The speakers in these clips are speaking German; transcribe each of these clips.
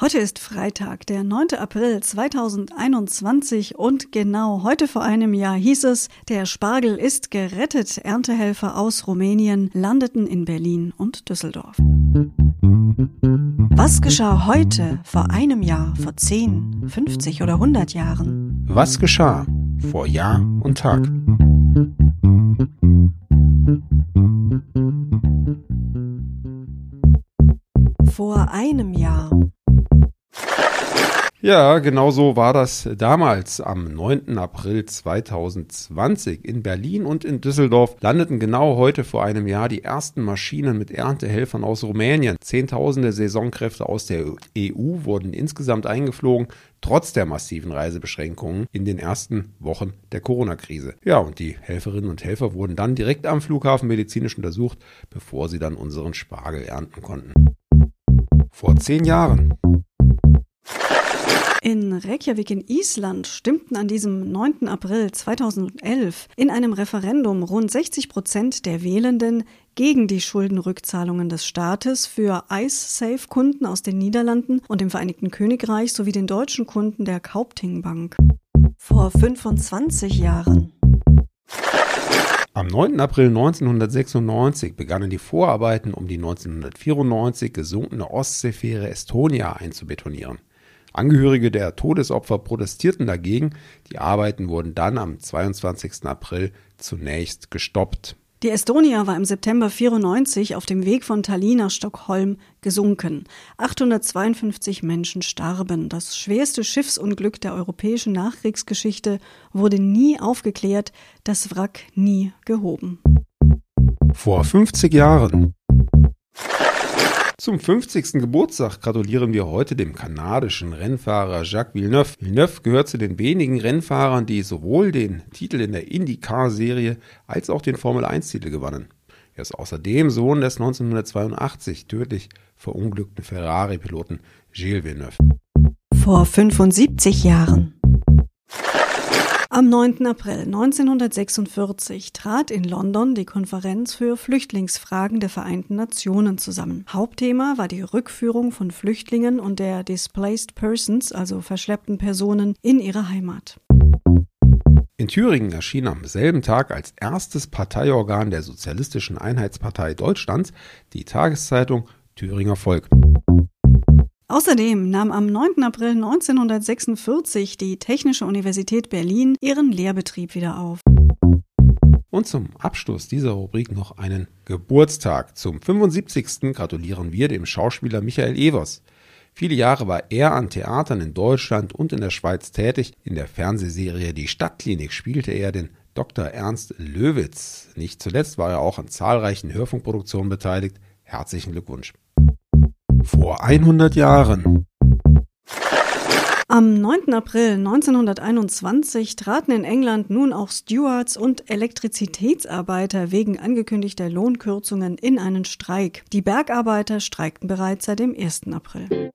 Heute ist Freitag, der 9. April 2021 und genau heute vor einem Jahr hieß es, der Spargel ist gerettet. Erntehelfer aus Rumänien landeten in Berlin und Düsseldorf. Was geschah heute, vor einem Jahr, vor 10, 50 oder 100 Jahren? Was geschah vor Jahr und Tag? Ja, genau so war das damals. Am 9. April 2020 in Berlin und in Düsseldorf landeten genau heute vor einem Jahr die ersten Maschinen mit Erntehelfern aus Rumänien. Zehntausende Saisonkräfte aus der EU wurden insgesamt eingeflogen, trotz der massiven Reisebeschränkungen in den ersten Wochen der Corona-Krise. Ja, und die Helferinnen und Helfer wurden dann direkt am Flughafen medizinisch untersucht, bevor sie dann unseren Spargel ernten konnten. Vor zehn Jahren in Reykjavik in Island stimmten an diesem 9. April 2011 in einem Referendum rund 60 Prozent der Wählenden gegen die Schuldenrückzahlungen des Staates für IceSafe-Kunden aus den Niederlanden und dem Vereinigten Königreich sowie den deutschen Kunden der Kaupting Bank. Vor 25 Jahren. Am 9. April 1996 begannen die Vorarbeiten, um die 1994 gesunkene Ostseefähre Estonia einzubetonieren. Angehörige der Todesopfer protestierten dagegen. Die Arbeiten wurden dann am 22. April zunächst gestoppt. Die Estonia war im September 94 auf dem Weg von Tallinn nach Stockholm gesunken. 852 Menschen starben. Das schwerste Schiffsunglück der europäischen Nachkriegsgeschichte wurde nie aufgeklärt, das Wrack nie gehoben. Vor 50 Jahren zum 50. Geburtstag gratulieren wir heute dem kanadischen Rennfahrer Jacques Villeneuve. Villeneuve gehört zu den wenigen Rennfahrern, die sowohl den Titel in der IndyCar-Serie als auch den Formel-1-Titel gewannen. Er ist außerdem Sohn des 1982 tödlich verunglückten Ferrari-Piloten Gilles Villeneuve. Vor 75 Jahren. Am 9. April 1946 trat in London die Konferenz für Flüchtlingsfragen der Vereinten Nationen zusammen. Hauptthema war die Rückführung von Flüchtlingen und der Displaced Persons, also verschleppten Personen, in ihre Heimat. In Thüringen erschien am selben Tag als erstes Parteiorgan der Sozialistischen Einheitspartei Deutschlands die Tageszeitung Thüringer Volk. Außerdem nahm am 9. April 1946 die Technische Universität Berlin ihren Lehrbetrieb wieder auf. Und zum Abschluss dieser Rubrik noch einen Geburtstag. Zum 75. gratulieren wir dem Schauspieler Michael Evers. Viele Jahre war er an Theatern in Deutschland und in der Schweiz tätig. In der Fernsehserie Die Stadtklinik spielte er den Dr. Ernst Löwitz. Nicht zuletzt war er auch an zahlreichen Hörfunkproduktionen beteiligt. Herzlichen Glückwunsch. Vor 100 Jahren. Am 9. April 1921 traten in England nun auch Stewards und Elektrizitätsarbeiter wegen angekündigter Lohnkürzungen in einen Streik. Die Bergarbeiter streikten bereits seit dem 1. April.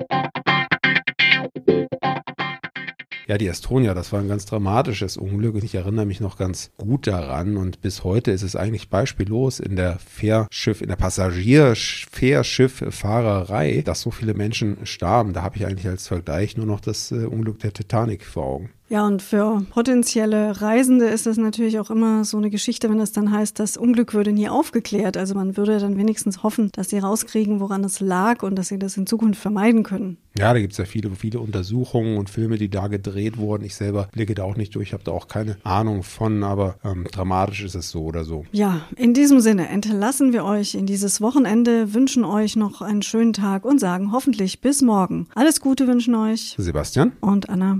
Ja, die Estonia, das war ein ganz dramatisches Unglück und ich erinnere mich noch ganz gut daran und bis heute ist es eigentlich beispiellos in der Fährschiff, in der Passagierfährschiffffahrerei, dass so viele Menschen starben. Da habe ich eigentlich als Vergleich nur noch das äh, Unglück der Titanic vor Augen. Ja, und für potenzielle Reisende ist das natürlich auch immer so eine Geschichte, wenn es dann heißt, das Unglück würde nie aufgeklärt. Also man würde dann wenigstens hoffen, dass sie rauskriegen, woran es lag und dass sie das in Zukunft vermeiden können. Ja, da gibt es ja viele, viele Untersuchungen und Filme, die da gedreht wurden. Ich selber blicke da auch nicht durch, habe da auch keine Ahnung von, aber ähm, dramatisch ist es so oder so. Ja, in diesem Sinne entlassen wir euch in dieses Wochenende, wünschen euch noch einen schönen Tag und sagen hoffentlich bis morgen. Alles Gute wünschen euch Sebastian und Anna.